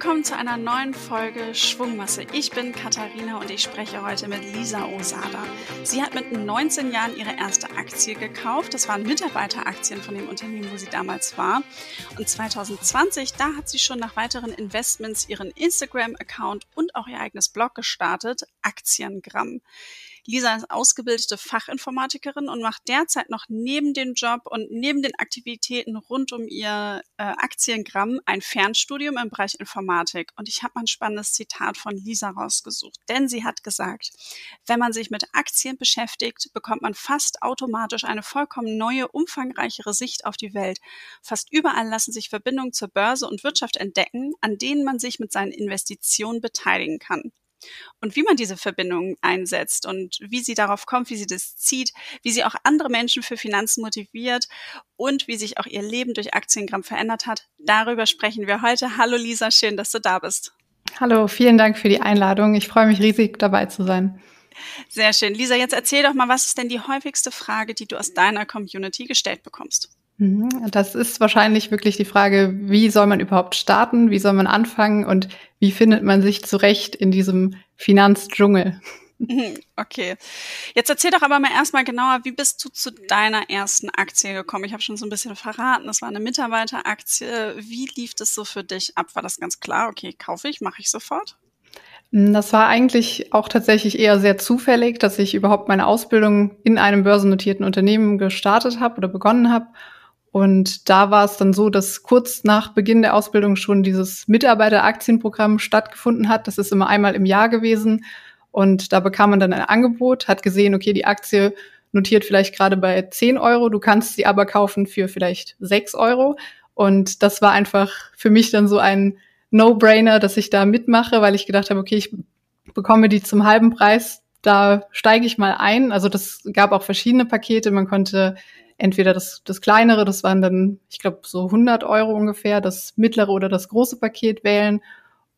Willkommen zu einer neuen Folge Schwungmasse. Ich bin Katharina und ich spreche heute mit Lisa Osada. Sie hat mit 19 Jahren ihre erste Aktie gekauft. Das waren Mitarbeiteraktien von dem Unternehmen, wo sie damals war. Und 2020, da hat sie schon nach weiteren Investments ihren Instagram-Account und auch ihr eigenes Blog gestartet, Aktiengramm. Lisa ist ausgebildete Fachinformatikerin und macht derzeit noch neben dem Job und neben den Aktivitäten rund um ihr äh, Aktiengramm ein Fernstudium im Bereich Informatik. Und ich habe mal ein spannendes Zitat von Lisa rausgesucht, denn sie hat gesagt, wenn man sich mit Aktien beschäftigt, bekommt man fast automatisch eine vollkommen neue, umfangreichere Sicht auf die Welt. Fast überall lassen sich Verbindungen zur Börse und Wirtschaft entdecken, an denen man sich mit seinen Investitionen beteiligen kann und wie man diese Verbindungen einsetzt und wie sie darauf kommt, wie sie das zieht, wie sie auch andere Menschen für Finanzen motiviert und wie sich auch ihr Leben durch Aktiengramm verändert hat. Darüber sprechen wir heute. Hallo Lisa, schön, dass du da bist. Hallo, vielen Dank für die Einladung. Ich freue mich riesig dabei zu sein. Sehr schön. Lisa, jetzt erzähl doch mal, was ist denn die häufigste Frage, die du aus deiner Community gestellt bekommst? Mhm. Das ist wahrscheinlich wirklich die Frage, wie soll man überhaupt starten, wie soll man anfangen und wie findet man sich zurecht in diesem Finanzdschungel? Mhm, okay. Jetzt erzähl doch aber mal erstmal genauer, wie bist du zu deiner ersten Aktie gekommen? Ich habe schon so ein bisschen verraten, das war eine Mitarbeiteraktie. Wie lief das so für dich ab? War das ganz klar? Okay, kaufe ich, mache ich sofort? Das war eigentlich auch tatsächlich eher sehr zufällig, dass ich überhaupt meine Ausbildung in einem börsennotierten Unternehmen gestartet habe oder begonnen habe und da war es dann so, dass kurz nach Beginn der Ausbildung schon dieses Mitarbeiteraktienprogramm stattgefunden hat. Das ist immer einmal im Jahr gewesen. Und da bekam man dann ein Angebot, hat gesehen, okay, die Aktie notiert vielleicht gerade bei 10 Euro, du kannst sie aber kaufen für vielleicht 6 Euro. Und das war einfach für mich dann so ein No-Brainer, dass ich da mitmache, weil ich gedacht habe, okay, ich bekomme die zum halben Preis, da steige ich mal ein. Also das gab auch verschiedene Pakete. Man konnte entweder das, das kleinere, das waren dann, ich glaube, so 100 Euro ungefähr, das mittlere oder das große Paket wählen.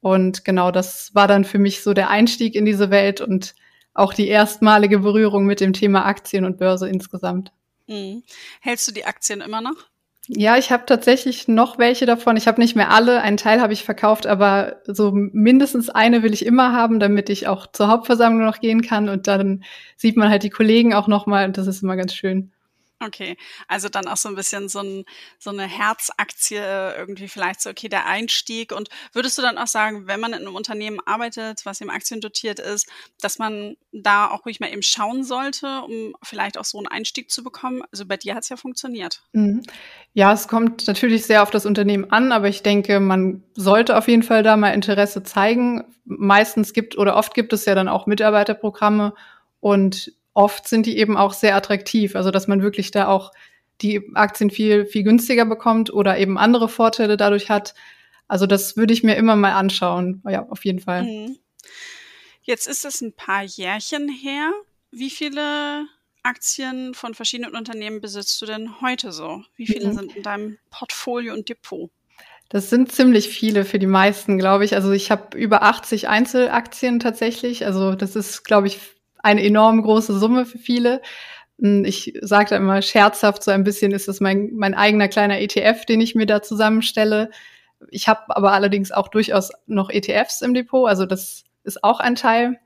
Und genau, das war dann für mich so der Einstieg in diese Welt und auch die erstmalige Berührung mit dem Thema Aktien und Börse insgesamt. Mhm. Hältst du die Aktien immer noch? Ja, ich habe tatsächlich noch welche davon. Ich habe nicht mehr alle, einen Teil habe ich verkauft, aber so mindestens eine will ich immer haben, damit ich auch zur Hauptversammlung noch gehen kann und dann sieht man halt die Kollegen auch noch mal und das ist immer ganz schön. Okay, also dann auch so ein bisschen so, ein, so eine Herzaktie irgendwie vielleicht so, okay, der Einstieg. Und würdest du dann auch sagen, wenn man in einem Unternehmen arbeitet, was eben aktiendotiert ist, dass man da auch ruhig mal eben schauen sollte, um vielleicht auch so einen Einstieg zu bekommen? Also bei dir hat es ja funktioniert. Mhm. Ja, es kommt natürlich sehr auf das Unternehmen an, aber ich denke, man sollte auf jeden Fall da mal Interesse zeigen. Meistens gibt oder oft gibt es ja dann auch Mitarbeiterprogramme und oft sind die eben auch sehr attraktiv. Also dass man wirklich da auch die Aktien viel, viel günstiger bekommt oder eben andere Vorteile dadurch hat. Also das würde ich mir immer mal anschauen. Ja, auf jeden Fall. Mhm. Jetzt ist es ein paar Jährchen her. Wie viele Aktien von verschiedenen Unternehmen besitzt du denn heute so? Wie viele mhm. sind in deinem Portfolio und Depot? Das sind ziemlich viele für die meisten, glaube ich. Also ich habe über 80 Einzelaktien tatsächlich. Also das ist, glaube ich, eine enorm große Summe für viele. Hm, ich sage da immer scherzhaft so ein bisschen, ist das mein, mein eigener kleiner ETF, den ich mir da zusammenstelle. Ich habe aber allerdings auch durchaus noch ETFs im Depot, also das ist auch ein Teil.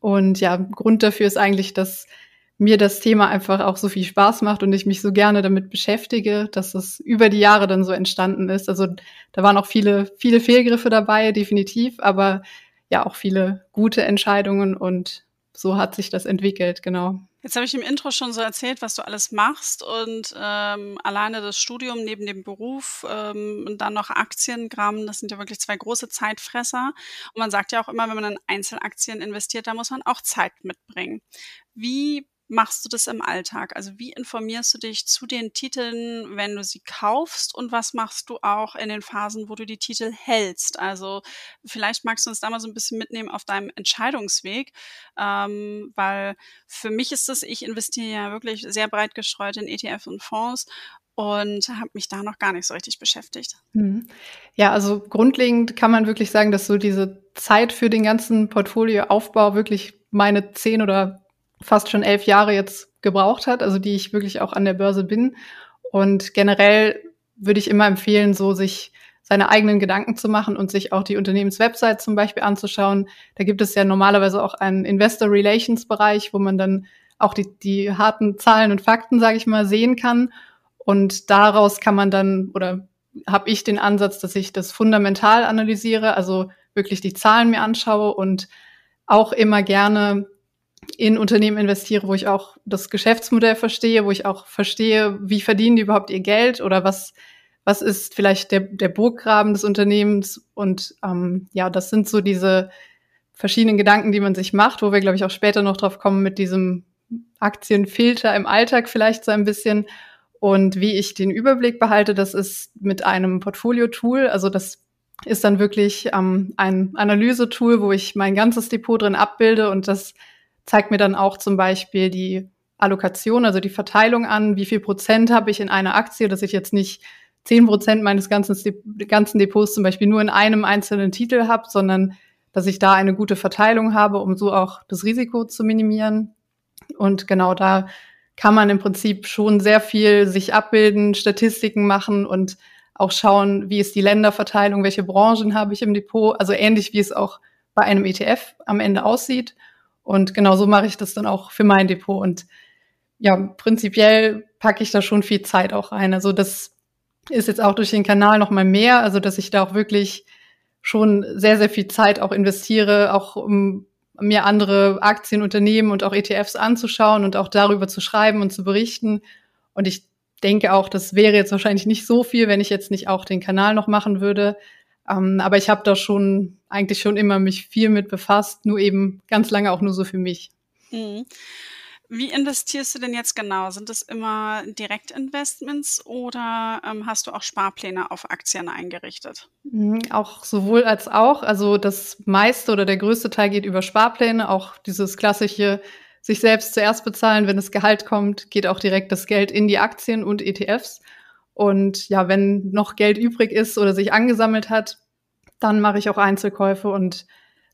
Und ja, Grund dafür ist eigentlich, dass mir das Thema einfach auch so viel Spaß macht und ich mich so gerne damit beschäftige, dass es über die Jahre dann so entstanden ist. Also da waren auch viele, viele Fehlgriffe dabei, definitiv, aber ja auch viele gute Entscheidungen und so hat sich das entwickelt, genau. Jetzt habe ich im Intro schon so erzählt, was du alles machst und ähm, alleine das Studium neben dem Beruf ähm, und dann noch Aktiengramm, das sind ja wirklich zwei große Zeitfresser. Und man sagt ja auch immer, wenn man in Einzelaktien investiert, da muss man auch Zeit mitbringen. Wie machst du das im Alltag? Also wie informierst du dich zu den Titeln, wenn du sie kaufst und was machst du auch in den Phasen, wo du die Titel hältst? Also vielleicht magst du uns da mal so ein bisschen mitnehmen auf deinem Entscheidungsweg, ähm, weil für mich ist es, ich investiere ja wirklich sehr breit gestreut in ETF und Fonds und habe mich da noch gar nicht so richtig beschäftigt. Mhm. Ja, also grundlegend kann man wirklich sagen, dass so diese Zeit für den ganzen Portfolioaufbau wirklich meine zehn oder fast schon elf Jahre jetzt gebraucht hat, also die ich wirklich auch an der Börse bin. Und generell würde ich immer empfehlen, so sich seine eigenen Gedanken zu machen und sich auch die Unternehmenswebsite zum Beispiel anzuschauen. Da gibt es ja normalerweise auch einen Investor Relations Bereich, wo man dann auch die, die harten Zahlen und Fakten, sage ich mal, sehen kann. Und daraus kann man dann oder habe ich den Ansatz, dass ich das fundamental analysiere, also wirklich die Zahlen mir anschaue und auch immer gerne in Unternehmen investiere, wo ich auch das Geschäftsmodell verstehe, wo ich auch verstehe, wie verdienen die überhaupt ihr Geld oder was, was ist vielleicht der, der Burggraben des Unternehmens. Und ähm, ja, das sind so diese verschiedenen Gedanken, die man sich macht, wo wir, glaube ich, auch später noch drauf kommen mit diesem Aktienfilter im Alltag vielleicht so ein bisschen. Und wie ich den Überblick behalte, das ist mit einem Portfolio-Tool. Also das ist dann wirklich ähm, ein Analysetool, wo ich mein ganzes Depot drin abbilde und das zeigt mir dann auch zum Beispiel die Allokation, also die Verteilung an, wie viel Prozent habe ich in einer Aktie, dass ich jetzt nicht zehn Prozent meines ganzen, ganzen Depots zum Beispiel nur in einem einzelnen Titel habe, sondern dass ich da eine gute Verteilung habe, um so auch das Risiko zu minimieren. Und genau da kann man im Prinzip schon sehr viel sich abbilden, Statistiken machen und auch schauen, wie ist die Länderverteilung, welche Branchen habe ich im Depot, also ähnlich wie es auch bei einem ETF am Ende aussieht. Und genau so mache ich das dann auch für mein Depot. Und ja, prinzipiell packe ich da schon viel Zeit auch rein. Also das ist jetzt auch durch den Kanal noch mal mehr, also dass ich da auch wirklich schon sehr, sehr viel Zeit auch investiere, auch um mir andere Aktienunternehmen und auch ETFs anzuschauen und auch darüber zu schreiben und zu berichten. Und ich denke auch, das wäre jetzt wahrscheinlich nicht so viel, wenn ich jetzt nicht auch den Kanal noch machen würde. Ähm, aber ich habe da schon eigentlich schon immer mich viel mit befasst, nur eben ganz lange auch nur so für mich. Mhm. Wie investierst du denn jetzt genau? Sind es immer Direktinvestments oder ähm, hast du auch Sparpläne auf Aktien eingerichtet? Mhm, auch sowohl als auch. Also das meiste oder der größte Teil geht über Sparpläne. Auch dieses klassische sich selbst zuerst bezahlen, wenn das Gehalt kommt, geht auch direkt das Geld in die Aktien und ETFs. Und ja, wenn noch Geld übrig ist oder sich angesammelt hat, dann mache ich auch Einzelkäufe und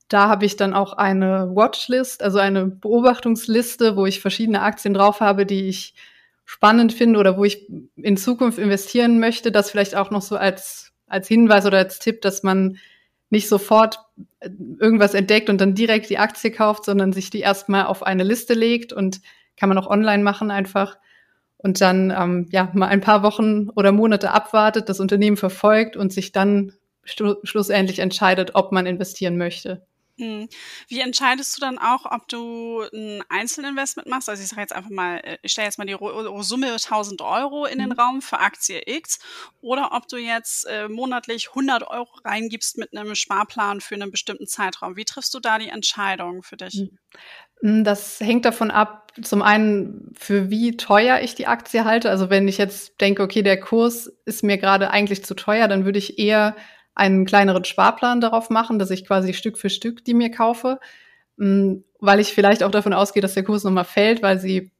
da habe ich dann auch eine Watchlist, also eine Beobachtungsliste, wo ich verschiedene Aktien drauf habe, die ich spannend finde oder wo ich in Zukunft investieren möchte. Das vielleicht auch noch so als, als Hinweis oder als Tipp, dass man nicht sofort irgendwas entdeckt und dann direkt die Aktie kauft, sondern sich die erstmal auf eine Liste legt und kann man auch online machen einfach und dann ähm, ja mal ein paar Wochen oder Monate abwartet, das Unternehmen verfolgt und sich dann schlussendlich entscheidet, ob man investieren möchte. Hm. Wie entscheidest du dann auch, ob du ein Einzelinvestment machst? Also ich sage jetzt einfach mal, äh, ich stelle jetzt mal die Summe 1000 Euro in den mhm. Raum für Aktie X oder ob du jetzt äh, monatlich 100 Euro reingibst mit einem Sparplan für einen bestimmten Zeitraum. Wie triffst du da die Entscheidung für dich? Mhm. Hm, das hängt davon ab, zum einen, für wie teuer ich die Aktie halte. Also wenn ich jetzt denke, okay, der Kurs ist mir gerade eigentlich zu teuer, dann würde ich eher einen kleineren Sparplan darauf machen, dass ich quasi Stück für Stück die mir kaufe, mm, weil ich vielleicht auch davon ausgehe, dass der Kurs nochmal fällt, weil sie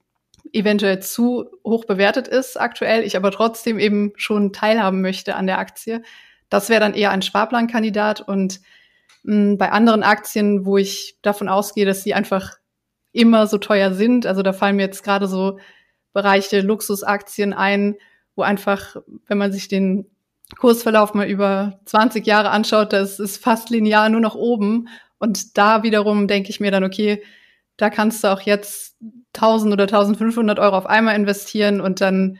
eventuell zu hoch bewertet ist aktuell, ich aber trotzdem eben schon teilhaben möchte an der Aktie. Das wäre dann eher ein Sparplankandidat und mm, bei anderen Aktien, wo ich davon ausgehe, dass sie einfach immer so teuer sind, also da fallen mir jetzt gerade so Bereiche Luxusaktien ein, wo einfach, wenn man sich den Kursverlauf mal über 20 Jahre anschaut, das ist fast linear nur nach oben. Und da wiederum denke ich mir dann, okay, da kannst du auch jetzt 1000 oder 1500 Euro auf einmal investieren und dann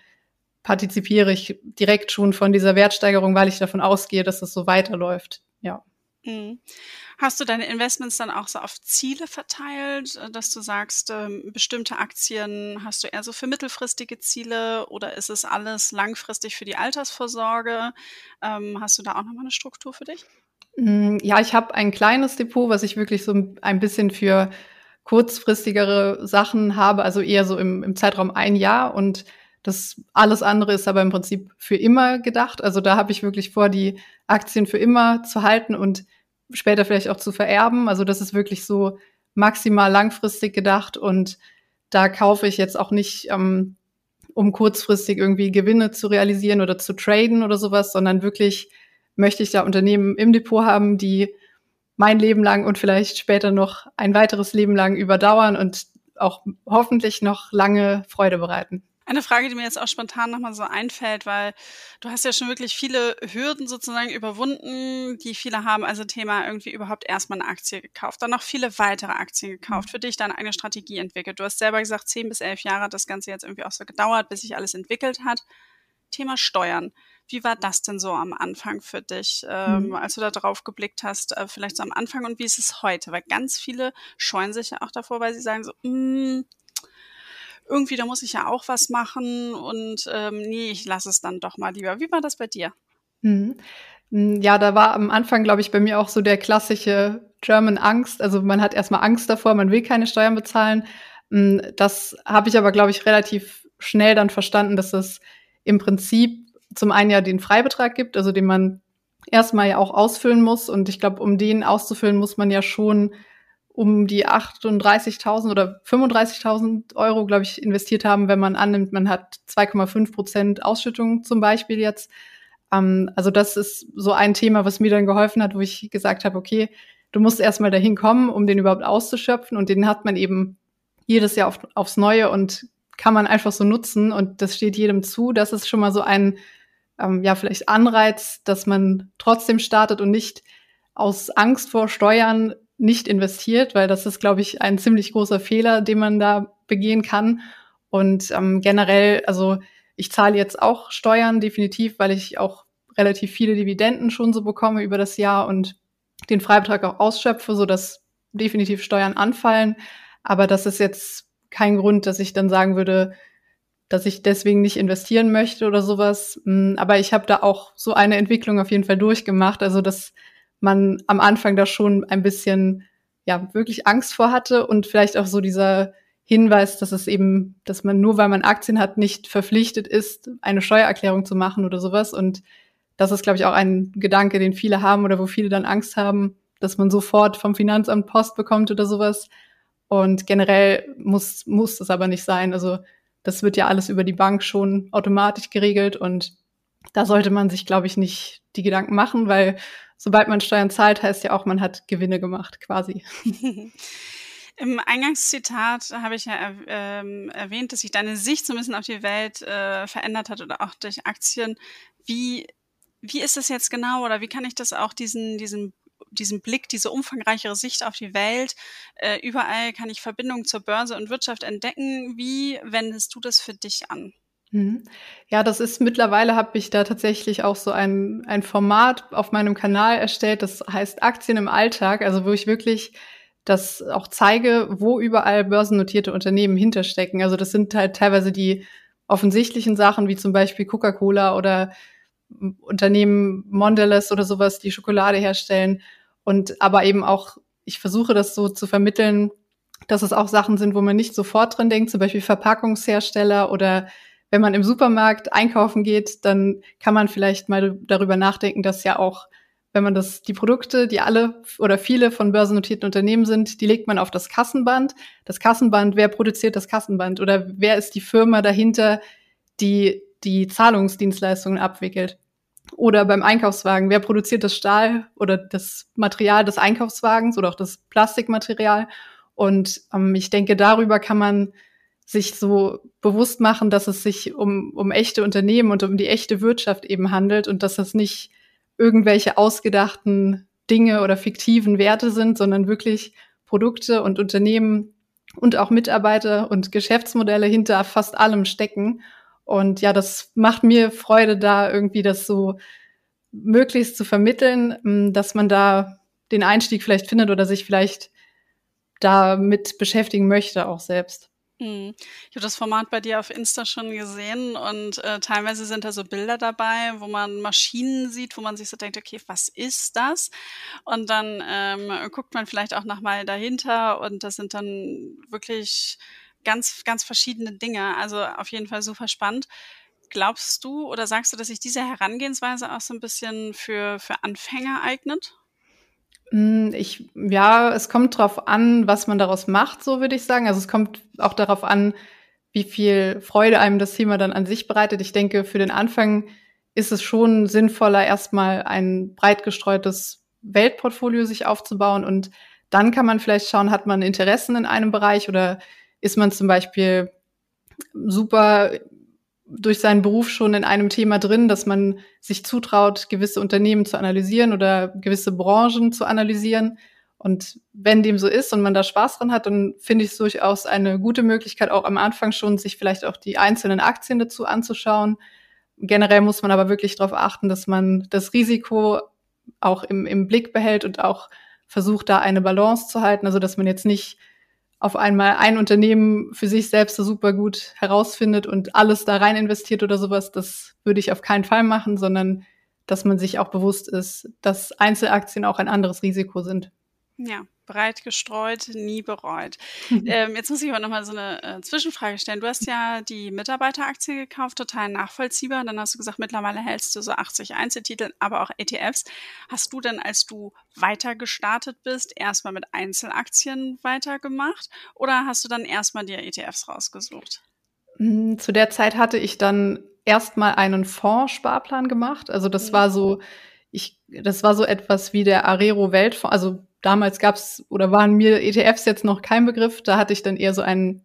partizipiere ich direkt schon von dieser Wertsteigerung, weil ich davon ausgehe, dass es so weiterläuft. Ja. Mhm. Hast du deine Investments dann auch so auf Ziele verteilt, äh, dass du sagst, ähm, bestimmte Aktien hast du eher so für mittelfristige Ziele oder ist es alles langfristig für die Altersvorsorge? Ähm, hast du da auch nochmal eine Struktur für dich? Mm, ja, ich habe ein kleines Depot, was ich wirklich so ein bisschen für kurzfristigere Sachen habe, also eher so im, im Zeitraum ein Jahr und das alles andere ist aber im Prinzip für immer gedacht. Also da habe ich wirklich vor, die Aktien für immer zu halten und später vielleicht auch zu vererben. Also das ist wirklich so maximal langfristig gedacht und da kaufe ich jetzt auch nicht, ähm, um kurzfristig irgendwie Gewinne zu realisieren oder zu traden oder sowas, sondern wirklich möchte ich da Unternehmen im Depot haben, die mein Leben lang und vielleicht später noch ein weiteres Leben lang überdauern und auch hoffentlich noch lange Freude bereiten. Eine Frage, die mir jetzt auch spontan nochmal so einfällt, weil du hast ja schon wirklich viele Hürden sozusagen überwunden, die viele haben. Also Thema irgendwie überhaupt erstmal eine Aktie gekauft, dann noch viele weitere Aktien gekauft, für dich deine eigene Strategie entwickelt. Du hast selber gesagt, zehn bis elf Jahre hat das Ganze jetzt irgendwie auch so gedauert, bis sich alles entwickelt hat. Thema Steuern. Wie war das denn so am Anfang für dich, ähm, mhm. als du da drauf geblickt hast, äh, vielleicht so am Anfang und wie ist es heute? Weil ganz viele scheuen sich ja auch davor, weil sie sagen so, mm, irgendwie, da muss ich ja auch was machen und ähm, nee, ich lasse es dann doch mal lieber. Wie war das bei dir? Mhm. Hm, ja, da war am Anfang, glaube ich, bei mir auch so der klassische German Angst. Also man hat erstmal Angst davor, man will keine Steuern bezahlen. Hm, das habe ich aber, glaube ich, relativ schnell dann verstanden, dass es im Prinzip zum einen ja den Freibetrag gibt, also den man erstmal ja auch ausfüllen muss. Und ich glaube, um den auszufüllen, muss man ja schon um die 38.000 oder 35.000 Euro, glaube ich, investiert haben, wenn man annimmt, man hat 2,5 Prozent Ausschüttung zum Beispiel jetzt. Ähm, also das ist so ein Thema, was mir dann geholfen hat, wo ich gesagt habe, okay, du musst erstmal dahin kommen, um den überhaupt auszuschöpfen und den hat man eben jedes Jahr auf, aufs Neue und kann man einfach so nutzen und das steht jedem zu. Das ist schon mal so ein, ähm, ja, vielleicht Anreiz, dass man trotzdem startet und nicht aus Angst vor Steuern nicht investiert, weil das ist, glaube ich, ein ziemlich großer Fehler, den man da begehen kann. Und ähm, generell, also ich zahle jetzt auch Steuern definitiv, weil ich auch relativ viele Dividenden schon so bekomme über das Jahr und den Freibetrag auch ausschöpfe, so dass definitiv Steuern anfallen. Aber das ist jetzt kein Grund, dass ich dann sagen würde, dass ich deswegen nicht investieren möchte oder sowas. Hm, aber ich habe da auch so eine Entwicklung auf jeden Fall durchgemacht. Also das man am Anfang da schon ein bisschen, ja, wirklich Angst vor hatte und vielleicht auch so dieser Hinweis, dass es eben, dass man nur weil man Aktien hat, nicht verpflichtet ist, eine Steuererklärung zu machen oder sowas. Und das ist, glaube ich, auch ein Gedanke, den viele haben oder wo viele dann Angst haben, dass man sofort vom Finanzamt Post bekommt oder sowas. Und generell muss, muss das aber nicht sein. Also das wird ja alles über die Bank schon automatisch geregelt und da sollte man sich, glaube ich, nicht die Gedanken machen, weil sobald man Steuern zahlt, heißt ja auch, man hat Gewinne gemacht, quasi. Im Eingangszitat habe ich ja ähm, erwähnt, dass sich deine Sicht so ein bisschen auf die Welt äh, verändert hat oder auch durch Aktien. Wie, wie ist das jetzt genau oder wie kann ich das auch diesen, diesen diesen Blick, diese umfangreichere Sicht auf die Welt. Äh, überall kann ich Verbindungen zur Börse und Wirtschaft entdecken. Wie wendest du das für dich an? Mhm. Ja, das ist mittlerweile habe ich da tatsächlich auch so ein, ein Format auf meinem Kanal erstellt, das heißt Aktien im Alltag, also wo ich wirklich das auch zeige, wo überall börsennotierte Unternehmen hinterstecken. Also das sind halt teilweise die offensichtlichen Sachen, wie zum Beispiel Coca-Cola oder Unternehmen Mondelez oder sowas, die Schokolade herstellen. Und aber eben auch, ich versuche das so zu vermitteln, dass es auch Sachen sind, wo man nicht sofort drin denkt, zum Beispiel Verpackungshersteller oder wenn man im Supermarkt einkaufen geht, dann kann man vielleicht mal darüber nachdenken, dass ja auch, wenn man das, die Produkte, die alle oder viele von börsennotierten Unternehmen sind, die legt man auf das Kassenband. Das Kassenband, wer produziert das Kassenband oder wer ist die Firma dahinter, die die Zahlungsdienstleistungen abwickelt? Oder beim Einkaufswagen, wer produziert das Stahl oder das Material des Einkaufswagens oder auch das Plastikmaterial? Und ähm, ich denke, darüber kann man sich so bewusst machen, dass es sich um, um echte Unternehmen und um die echte Wirtschaft eben handelt und dass das nicht irgendwelche ausgedachten Dinge oder fiktiven Werte sind, sondern wirklich Produkte und Unternehmen und auch Mitarbeiter und Geschäftsmodelle hinter fast allem stecken. Und ja, das macht mir Freude, da irgendwie das so möglichst zu vermitteln, dass man da den Einstieg vielleicht findet oder sich vielleicht damit beschäftigen möchte, auch selbst. Hm. Ich habe das Format bei dir auf Insta schon gesehen und äh, teilweise sind da so Bilder dabei, wo man Maschinen sieht, wo man sich so denkt, okay, was ist das? Und dann ähm, guckt man vielleicht auch nochmal dahinter und das sind dann wirklich ganz, ganz verschiedene Dinge. Also auf jeden Fall super spannend. Glaubst du oder sagst du, dass sich diese Herangehensweise auch so ein bisschen für, für Anfänger eignet? Hm, ich, ja, es kommt drauf an, was man daraus macht, so würde ich sagen. Also es kommt auch darauf an, wie viel Freude einem das Thema dann an sich bereitet. Ich denke, für den Anfang ist es schon sinnvoller, erstmal ein breit gestreutes Weltportfolio sich aufzubauen und dann kann man vielleicht schauen, hat man Interessen in einem Bereich oder ist man zum Beispiel super durch seinen Beruf schon in einem Thema drin, dass man sich zutraut, gewisse Unternehmen zu analysieren oder gewisse Branchen zu analysieren. Und wenn dem so ist und man da Spaß dran hat, dann finde ich es durchaus eine gute Möglichkeit, auch am Anfang schon sich vielleicht auch die einzelnen Aktien dazu anzuschauen. Generell muss man aber wirklich darauf achten, dass man das Risiko auch im, im Blick behält und auch versucht, da eine Balance zu halten. Also dass man jetzt nicht auf einmal ein Unternehmen für sich selbst super gut herausfindet und alles da rein investiert oder sowas, das würde ich auf keinen Fall machen, sondern dass man sich auch bewusst ist, dass Einzelaktien auch ein anderes Risiko sind. Ja, breit gestreut, nie bereut. ähm, jetzt muss ich aber nochmal so eine äh, Zwischenfrage stellen. Du hast ja die Mitarbeiteraktie gekauft, total nachvollziehbar. Dann hast du gesagt, mittlerweile hältst du so 80 Einzeltitel, aber auch ETFs. Hast du denn, als du weiter gestartet bist, erstmal mit Einzelaktien weitergemacht oder hast du dann erstmal dir ETFs rausgesucht? Hm, zu der Zeit hatte ich dann erstmal einen Fondssparplan gemacht. Also das mhm. war so, ich, das war so etwas wie der Arero Weltfonds, also damals gab's oder waren mir ETFs jetzt noch kein Begriff. Da hatte ich dann eher so einen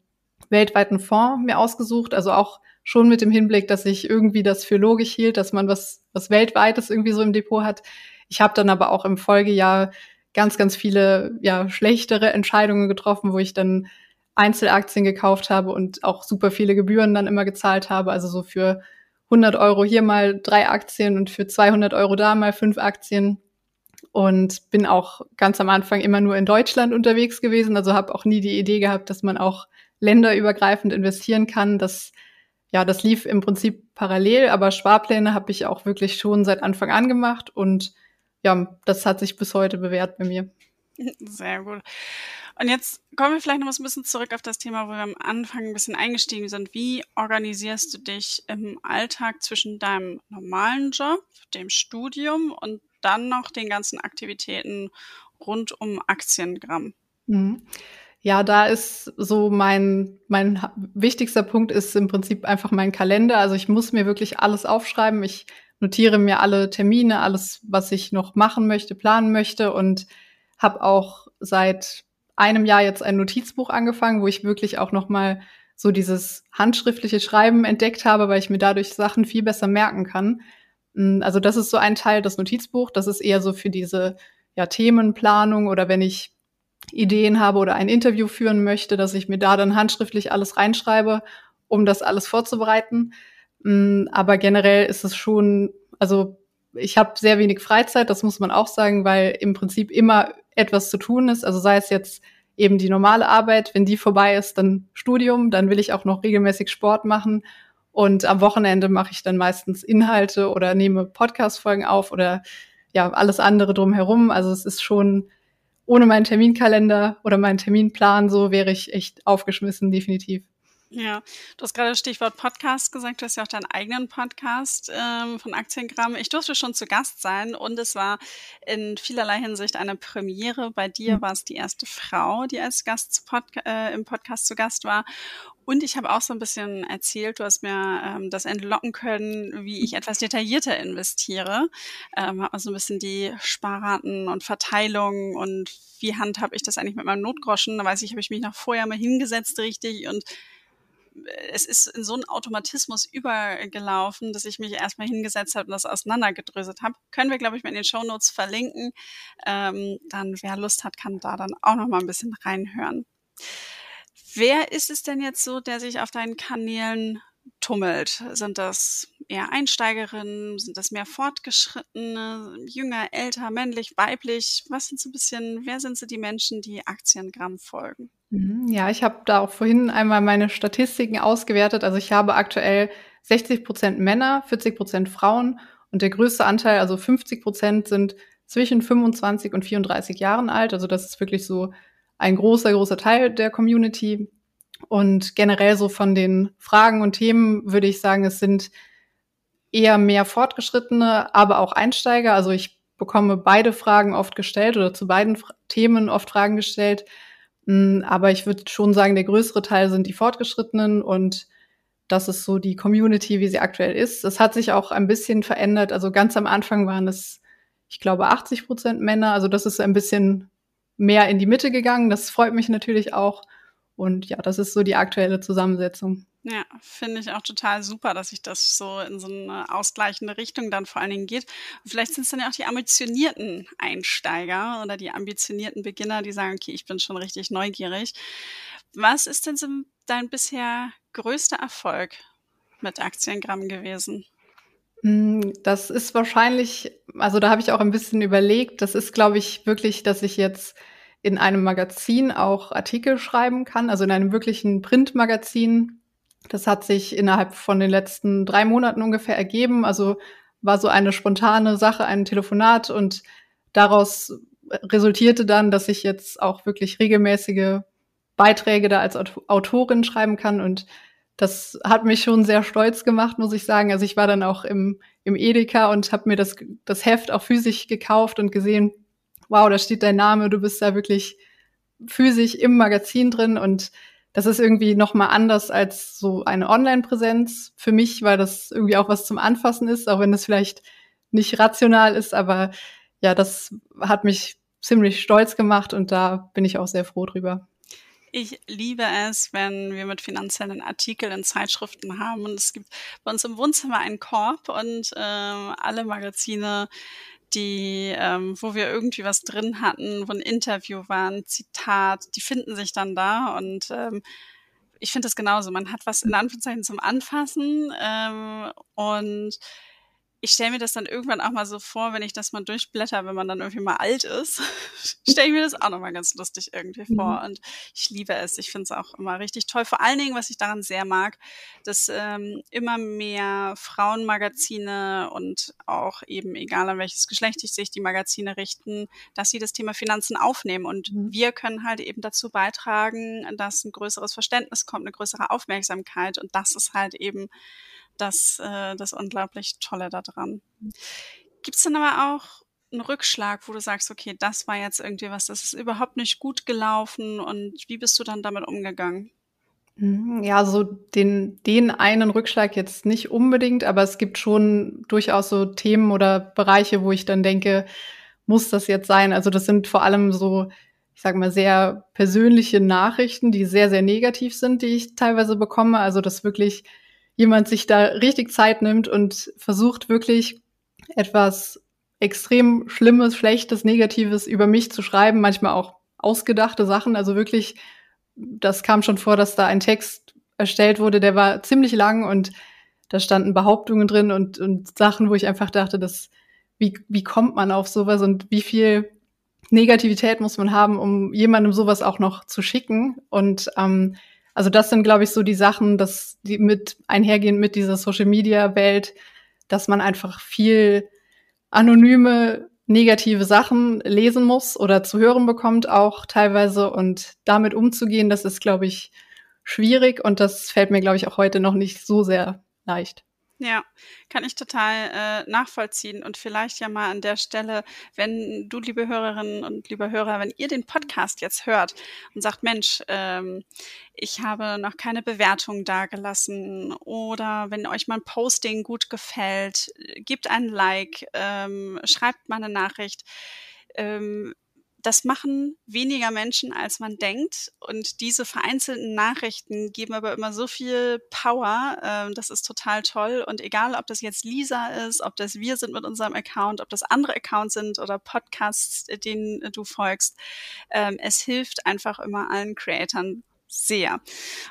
weltweiten Fonds mir ausgesucht, also auch schon mit dem Hinblick, dass ich irgendwie das für logisch hielt, dass man was, was weltweites irgendwie so im Depot hat. Ich habe dann aber auch im Folgejahr ganz, ganz viele ja, schlechtere Entscheidungen getroffen, wo ich dann Einzelaktien gekauft habe und auch super viele Gebühren dann immer gezahlt habe. Also so für 100 Euro hier mal drei Aktien und für 200 Euro da mal fünf Aktien und bin auch ganz am Anfang immer nur in Deutschland unterwegs gewesen, also habe auch nie die Idee gehabt, dass man auch länderübergreifend investieren kann. Das ja, das lief im Prinzip parallel, aber Sparpläne habe ich auch wirklich schon seit Anfang an gemacht und ja, das hat sich bis heute bewährt bei mir. Sehr gut. Und jetzt kommen wir vielleicht noch ein bisschen zurück auf das Thema, wo wir am Anfang ein bisschen eingestiegen sind. Wie organisierst du dich im Alltag zwischen deinem normalen Job, dem Studium und dann noch den ganzen Aktivitäten rund um Aktiengramm. Mhm. Ja, da ist so mein, mein wichtigster Punkt ist im Prinzip einfach mein Kalender. Also ich muss mir wirklich alles aufschreiben. Ich notiere mir alle Termine, alles, was ich noch machen möchte, planen möchte und habe auch seit einem Jahr jetzt ein Notizbuch angefangen, wo ich wirklich auch noch mal so dieses handschriftliche Schreiben entdeckt habe, weil ich mir dadurch Sachen viel besser merken kann. Hm, also das ist so ein Teil, das Notizbuch. Das ist eher so für diese ja, Themenplanung oder wenn ich Ideen habe oder ein Interview führen möchte, dass ich mir da dann handschriftlich alles reinschreibe, um das alles vorzubereiten. Hm, aber generell ist es schon, also ich habe sehr wenig Freizeit, das muss man auch sagen, weil im Prinzip immer etwas zu tun ist. Also sei es jetzt eben die normale Arbeit, wenn die vorbei ist, dann Studium, dann will ich auch noch regelmäßig Sport machen und am Wochenende mache ich dann meistens Inhalte oder nehme Podcast-Folgen auf oder ja, alles andere drumherum. Also es ist schon ohne meinen Terminkalender oder meinen Terminplan so wäre ich echt aufgeschmissen, definitiv. Ja, du hast gerade das Stichwort Podcast gesagt. Du hast ja auch deinen eigenen Podcast ähm, von Aktiengramm. Ich durfte schon zu Gast sein und es war in vielerlei Hinsicht eine Premiere. Bei dir mhm. war es die erste Frau, die als Gast Podca äh, im Podcast zu Gast war. Und ich habe auch so ein bisschen erzählt, du hast mir ähm, das entlocken können, wie ich etwas detaillierter investiere. Ähm, habe so ein bisschen die Sparraten und Verteilung und wie handhabe ich das eigentlich mit meinem Notgroschen. Da weiß ich, habe ich mich noch vorher mal hingesetzt richtig und es ist in so einen Automatismus übergelaufen, dass ich mich erstmal hingesetzt habe und das auseinandergedröselt habe. Können wir, glaube ich, mal in den Shownotes verlinken. Ähm, dann, wer Lust hat, kann da dann auch noch mal ein bisschen reinhören. Wer ist es denn jetzt so, der sich auf deinen Kanälen tummelt? Sind das eher Einsteigerinnen? Sind das mehr Fortgeschrittene, jünger, älter, männlich, weiblich? Was sind so ein bisschen, wer sind so die Menschen, die Aktiengramm folgen? Mhm, ja, ich habe da auch vorhin einmal meine Statistiken ausgewertet. Also ich habe aktuell 60 Prozent Männer, 40 Prozent Frauen und der größte Anteil, also 50 Prozent, sind zwischen 25 und 34 Jahren alt. Also das ist wirklich so ein großer, großer Teil der Community. Und generell so von den Fragen und Themen würde ich sagen, es sind eher mehr Fortgeschrittene, aber auch Einsteiger. Also ich bekomme beide Fragen oft gestellt oder zu beiden Themen oft Fragen gestellt. Mm, aber ich würde schon sagen, der größere Teil sind die Fortgeschrittenen und das ist so die Community, wie sie aktuell ist. Es hat sich auch ein bisschen verändert. Also ganz am Anfang waren es, ich glaube, 80 Prozent Männer. Also das ist ein bisschen mehr in die Mitte gegangen. Das freut mich natürlich auch. Und ja, das ist so die aktuelle Zusammensetzung. Ja, finde ich auch total super, dass sich das so in so eine ausgleichende Richtung dann vor allen Dingen geht. vielleicht sind es dann ja auch die ambitionierten Einsteiger oder die ambitionierten Beginner, die sagen, okay, ich bin schon richtig neugierig. Was ist denn so dein bisher größter Erfolg mit Aktiengramm gewesen? Hm, das ist wahrscheinlich, also da habe ich auch ein bisschen überlegt, das ist, glaube ich, wirklich, dass ich jetzt in einem Magazin auch Artikel schreiben kann, also in einem wirklichen Printmagazin. Das hat sich innerhalb von den letzten drei Monaten ungefähr ergeben. Also war so eine spontane Sache, ein Telefonat und daraus resultierte dann, dass ich jetzt auch wirklich regelmäßige Beiträge da als Autorin schreiben kann und das hat mich schon sehr stolz gemacht, muss ich sagen. Also ich war dann auch im, im Edeka und habe mir das, das Heft auch physisch gekauft und gesehen, wow, da steht dein Name, du bist da wirklich physisch im Magazin drin und das ist irgendwie noch mal anders als so eine Online-Präsenz für mich, weil das irgendwie auch was zum Anfassen ist, auch wenn es vielleicht nicht rational ist, aber ja, das hat mich ziemlich stolz gemacht und da bin ich auch sehr froh drüber. Ich liebe es, wenn wir mit finanziellen Artikeln in Zeitschriften haben. Und es gibt bei uns im Wohnzimmer einen Korb und äh, alle Magazine, die, ähm, wo wir irgendwie was drin hatten, wo ein Interview war, ein Zitat, die finden sich dann da und ähm, ich finde das genauso. Man hat was in Anführungszeichen zum Anfassen ähm, und ich stelle mir das dann irgendwann auch mal so vor, wenn ich das mal durchblätter, wenn man dann irgendwie mal alt ist, stelle ich mir das auch nochmal ganz lustig irgendwie vor. Mhm. Und ich liebe es. Ich finde es auch immer richtig toll. Vor allen Dingen, was ich daran sehr mag, dass ähm, immer mehr Frauenmagazine und auch eben, egal an welches Geschlecht sich die Magazine richten, dass sie das Thema Finanzen aufnehmen. Und mhm. wir können halt eben dazu beitragen, dass ein größeres Verständnis kommt, eine größere Aufmerksamkeit. Und das ist halt eben das, äh, das unglaublich Tolle daran. Gibt es dann aber auch einen Rückschlag, wo du sagst, okay, das war jetzt irgendwie was, das ist überhaupt nicht gut gelaufen und wie bist du dann damit umgegangen? Mhm, ja, so den, den einen Rückschlag jetzt nicht unbedingt, aber es gibt schon durchaus so Themen oder Bereiche, wo ich dann denke, muss das jetzt sein? Also das sind vor allem so, ich sage mal, sehr persönliche Nachrichten, die sehr, sehr negativ sind, die ich teilweise bekomme. Also das wirklich jemand sich da richtig Zeit nimmt und versucht wirklich etwas extrem Schlimmes, Schlechtes, Negatives über mich zu schreiben, manchmal auch ausgedachte Sachen. Also wirklich, das kam schon vor, dass da ein Text erstellt wurde, der war ziemlich lang und da standen Behauptungen drin und, und Sachen, wo ich einfach dachte, dass, wie, wie kommt man auf sowas und wie viel Negativität muss man haben, um jemandem sowas auch noch zu schicken. Und ähm, also das sind, glaube ich, so die Sachen, dass die mit einhergehen mit dieser Social Media Welt, dass man einfach viel anonyme negative Sachen lesen muss oder zu hören bekommt auch teilweise und damit umzugehen, das ist, glaube ich, schwierig und das fällt mir, glaube ich, auch heute noch nicht so sehr leicht. Ja, kann ich total äh, nachvollziehen. Und vielleicht ja mal an der Stelle, wenn du, liebe Hörerinnen und lieber Hörer, wenn ihr den Podcast jetzt hört und sagt, Mensch, ähm, ich habe noch keine Bewertung dagelassen oder wenn euch mein Posting gut gefällt, gebt ein Like, ähm, schreibt mal eine Nachricht. Ähm, das machen weniger Menschen, als man denkt. Und diese vereinzelten Nachrichten geben aber immer so viel Power. Ähm, das ist total toll. Und egal, ob das jetzt Lisa ist, ob das wir sind mit unserem Account, ob das andere Accounts sind oder Podcasts, denen du folgst, ähm, es hilft einfach immer allen Creatoren sehr.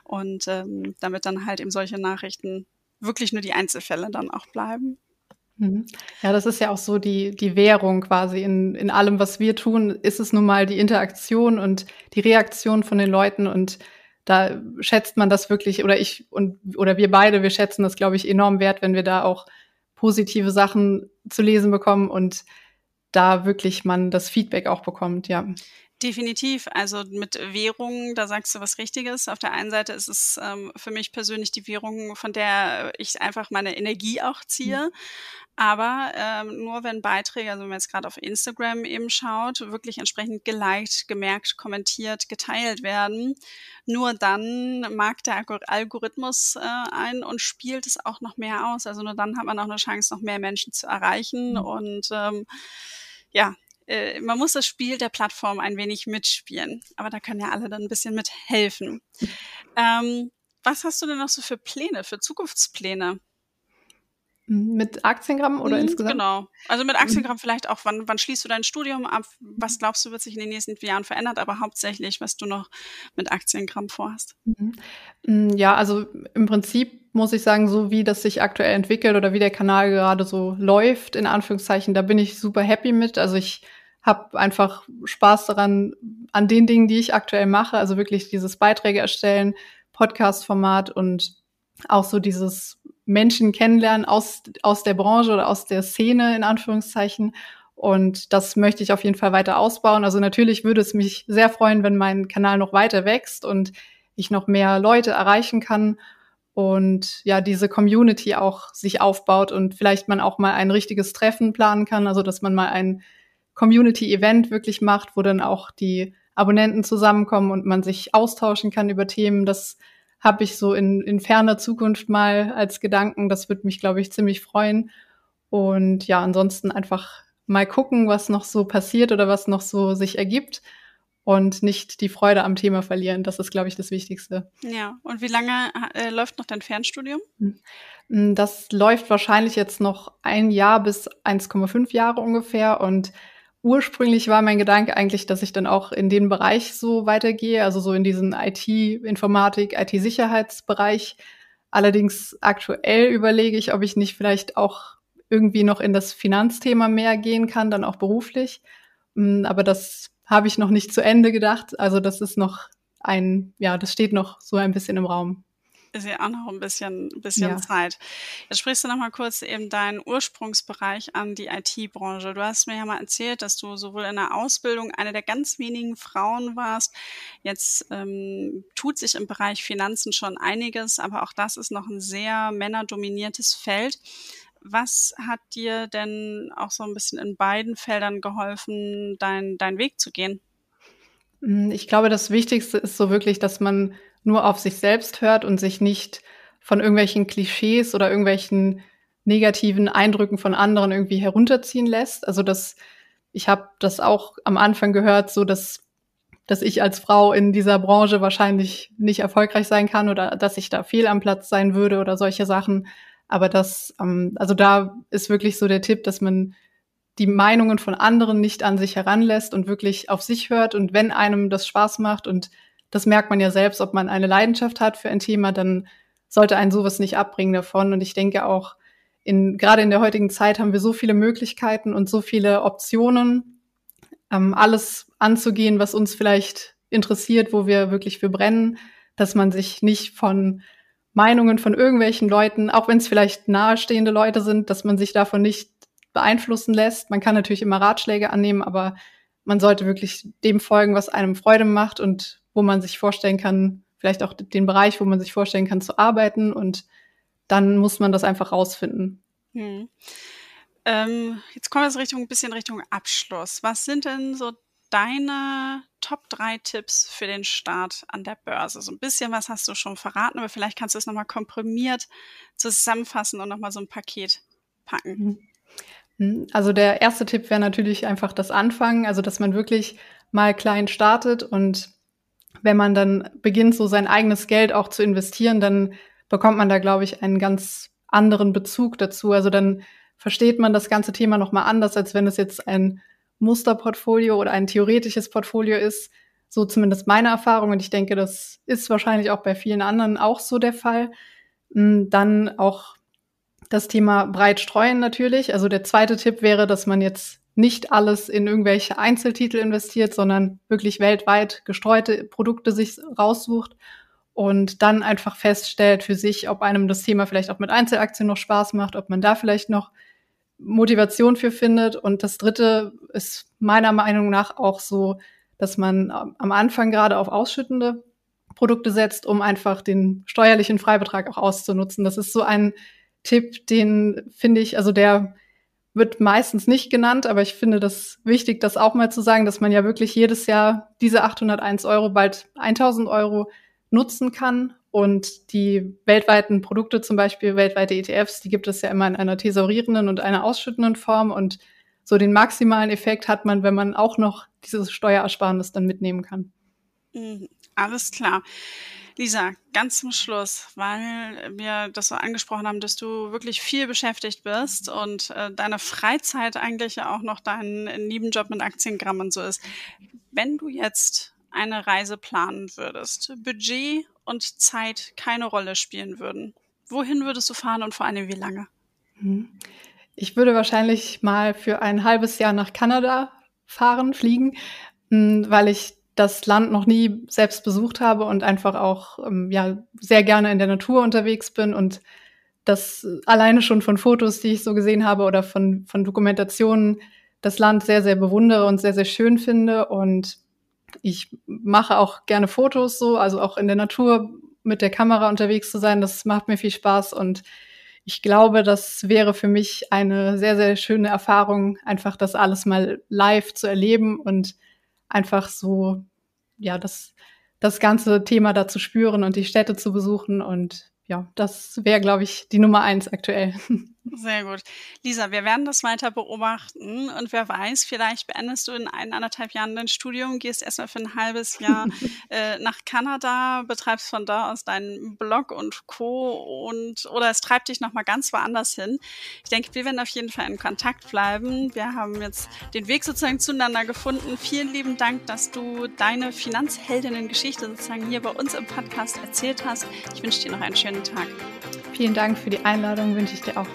Und ähm, damit dann halt eben solche Nachrichten wirklich nur die Einzelfälle dann auch bleiben. Mhm. Ja, das ist ja auch so die, die Währung quasi in, in allem, was wir tun, ist es nun mal die Interaktion und die Reaktion von den Leuten und da schätzt man das wirklich oder ich und oder wir beide, wir schätzen das, glaube ich, enorm wert, wenn wir da auch positive Sachen zu lesen bekommen und da wirklich man das Feedback auch bekommt, ja. Definitiv. Also mit Währung, da sagst du was Richtiges. Auf der einen Seite ist es ähm, für mich persönlich die Währung, von der ich einfach meine Energie auch ziehe. Mhm. Aber ähm, nur wenn Beiträge, also wenn man jetzt gerade auf Instagram eben schaut, wirklich entsprechend geliked, gemerkt, kommentiert, geteilt werden, nur dann mag der Algorithmus äh, ein und spielt es auch noch mehr aus. Also nur dann hat man auch eine Chance, noch mehr Menschen zu erreichen. Mhm. Und ähm, ja, äh, man muss das Spiel der Plattform ein wenig mitspielen. Aber da können ja alle dann ein bisschen mithelfen. Ähm, was hast du denn noch so für Pläne, für Zukunftspläne? Mit Aktiengramm oder mhm, insgesamt? Genau. Also mit Aktiengramm mhm. vielleicht auch, wann, wann schließt du dein Studium ab? Was glaubst du, wird sich in den nächsten Jahren verändert? Aber hauptsächlich, was du noch mit Aktiengramm vorhast. Mhm. Mm, ja, also im Prinzip muss ich sagen, so wie das sich aktuell entwickelt oder wie der Kanal gerade so läuft, in Anführungszeichen, da bin ich super happy mit. Also ich habe einfach Spaß daran, an den Dingen, die ich aktuell mache. Also wirklich dieses Beiträge erstellen, Podcast-Format und auch so dieses Menschen kennenlernen aus, aus der Branche oder aus der Szene in Anführungszeichen. Und das möchte ich auf jeden Fall weiter ausbauen. Also natürlich würde es mich sehr freuen, wenn mein Kanal noch weiter wächst und ich noch mehr Leute erreichen kann und ja, diese Community auch sich aufbaut und vielleicht man auch mal ein richtiges Treffen planen kann, also dass man mal ein Community-Event wirklich macht, wo dann auch die Abonnenten zusammenkommen und man sich austauschen kann über Themen. Das habe ich so in, in ferner Zukunft mal als Gedanken. Das wird mich, glaube ich, ziemlich freuen. Und ja, ansonsten einfach mal gucken, was noch so passiert oder was noch so sich ergibt und nicht die Freude am Thema verlieren. Das ist, glaube ich, das Wichtigste. Ja, und wie lange äh, läuft noch dein Fernstudium? Hm. Das läuft wahrscheinlich jetzt noch ein Jahr bis 1,5 Jahre ungefähr und ursprünglich war mein Gedanke eigentlich, dass ich dann auch in den Bereich so weitergehe, also so in diesen IT-Informatik, IT-Sicherheitsbereich. Allerdings aktuell überlege ich, ob ich nicht vielleicht auch irgendwie noch in das Finanzthema mehr gehen kann, dann auch beruflich. Mm, aber das habe ich noch nicht zu Ende gedacht. Also das ist noch ein, ja, das steht noch so ein bisschen im Raum ist ja auch noch ein bisschen, bisschen ja. Zeit. Jetzt sprichst du noch mal kurz eben deinen Ursprungsbereich an die IT-Branche. Du hast mir ja mal erzählt, dass du sowohl in der Ausbildung eine der ganz wenigen Frauen warst. Jetzt ähm, tut sich im Bereich Finanzen schon einiges, aber auch das ist noch ein sehr männerdominiertes Feld. Was hat dir denn auch so ein bisschen in beiden Feldern geholfen, dein, deinen Weg zu gehen? Hm, ich glaube, das Wichtigste ist so wirklich, dass man nur auf sich selbst hört und sich nicht von irgendwelchen Klischees oder irgendwelchen negativen Eindrücken von anderen irgendwie herunterziehen lässt. Also das, ich habe das auch am Anfang gehört, so dass dass ich als Frau in dieser Branche wahrscheinlich nicht erfolgreich sein kann oder dass ich da fehl am Platz sein würde oder solche Sachen. Aber das, ähm, also da ist wirklich so der Tipp, dass man die Meinungen von anderen nicht an sich heranlässt und wirklich auf sich hört. Und wenn einem das Spaß macht und das merkt man ja selbst, ob man eine Leidenschaft hat für ein Thema, dann sollte einen sowas nicht abbringen davon. Und ich denke auch, in, gerade in der heutigen Zeit haben wir so viele Möglichkeiten und so viele Optionen, ähm, alles anzugehen, was uns vielleicht interessiert, wo wir wirklich für brennen, dass man sich nicht von Meinungen von irgendwelchen Leuten, auch wenn es vielleicht nahestehende Leute sind, dass man sich davon nicht beeinflussen lässt. Man kann natürlich immer Ratschläge annehmen, aber man sollte wirklich dem folgen, was einem Freude macht und wo man sich vorstellen kann, vielleicht auch den Bereich, wo man sich vorstellen kann zu arbeiten und dann muss man das einfach rausfinden. Hm. Ähm, jetzt kommen wir so Richtung, ein bisschen Richtung Abschluss. Was sind denn so deine Top 3 Tipps für den Start an der Börse? So ein bisschen was hast du schon verraten, aber vielleicht kannst du es nochmal komprimiert zusammenfassen und nochmal so ein Paket packen. Hm. Hm, also der erste Tipp wäre natürlich einfach das Anfangen, also dass man wirklich mal klein startet und wenn man dann beginnt, so sein eigenes Geld auch zu investieren, dann bekommt man da, glaube ich, einen ganz anderen Bezug dazu. Also dann versteht man das ganze Thema nochmal anders, als wenn es jetzt ein Musterportfolio oder ein theoretisches Portfolio ist. So zumindest meine Erfahrung. Und ich denke, das ist wahrscheinlich auch bei vielen anderen auch so der Fall. Hm, dann auch das Thema breit streuen natürlich. Also der zweite Tipp wäre, dass man jetzt nicht alles in irgendwelche Einzeltitel investiert, sondern wirklich weltweit gestreute Produkte sich raussucht und dann einfach feststellt für sich, ob einem das Thema vielleicht auch mit Einzelaktien noch Spaß macht, ob man da vielleicht noch Motivation für findet. Und das Dritte ist meiner Meinung nach auch so, dass man am Anfang gerade auf ausschüttende Produkte setzt, um einfach den steuerlichen Freibetrag auch auszunutzen. Das ist so ein Tipp, den finde ich, also der wird meistens nicht genannt, aber ich finde das wichtig, das auch mal zu sagen, dass man ja wirklich jedes Jahr diese 801 Euro, bald 1000 Euro nutzen kann. Und die weltweiten Produkte, zum Beispiel weltweite ETFs, die gibt es ja immer in einer thesaurierenden und einer ausschüttenden Form. Und so den maximalen Effekt hat man, wenn man auch noch dieses Steuerersparnis dann mitnehmen kann. Mhm, alles klar. Lisa, ganz zum Schluss, weil wir das so angesprochen haben, dass du wirklich viel beschäftigt bist und äh, deine Freizeit eigentlich ja auch noch dein Nebenjob mit Aktiengramm und so ist. Wenn du jetzt eine Reise planen würdest, Budget und Zeit keine Rolle spielen würden, wohin würdest du fahren und vor allem wie lange? Mhm. Ich würde wahrscheinlich mal für ein halbes Jahr nach Kanada fahren, fliegen, hm, weil ich das Land noch nie selbst besucht habe und einfach auch ähm, ja sehr gerne in der Natur unterwegs bin und das alleine schon von Fotos, die ich so gesehen habe oder von von Dokumentationen das Land sehr sehr bewundere und sehr sehr schön finde. Und ich mache auch gerne Fotos so, also auch in der Natur mit der Kamera unterwegs zu sein, das macht mir viel Spaß. Und ich glaube, das wäre für mich eine sehr, sehr schöne Erfahrung, einfach das alles mal live zu erleben und einfach so, ja, das, das ganze Thema da zu spüren und die Städte zu besuchen. Und ja, das wäre, glaube ich, die Nummer eins aktuell. Sehr gut. Lisa, wir werden das weiter beobachten und wer weiß, vielleicht beendest du in ein, anderthalb Jahren dein Studium, gehst erstmal für ein halbes Jahr äh, nach Kanada, betreibst von da aus deinen Blog und Co. und oder es treibt dich nochmal ganz woanders hin. Ich denke, wir werden auf jeden Fall in Kontakt bleiben. Wir haben jetzt den Weg sozusagen zueinander gefunden. Vielen lieben Dank, dass du deine Finanzheldinnen-Geschichte sozusagen hier bei uns im Podcast erzählt hast. Ich wünsche dir noch einen schönen Tag. Vielen Dank für die Einladung, wünsche ich dir auch.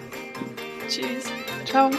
Tschüss. Ciao.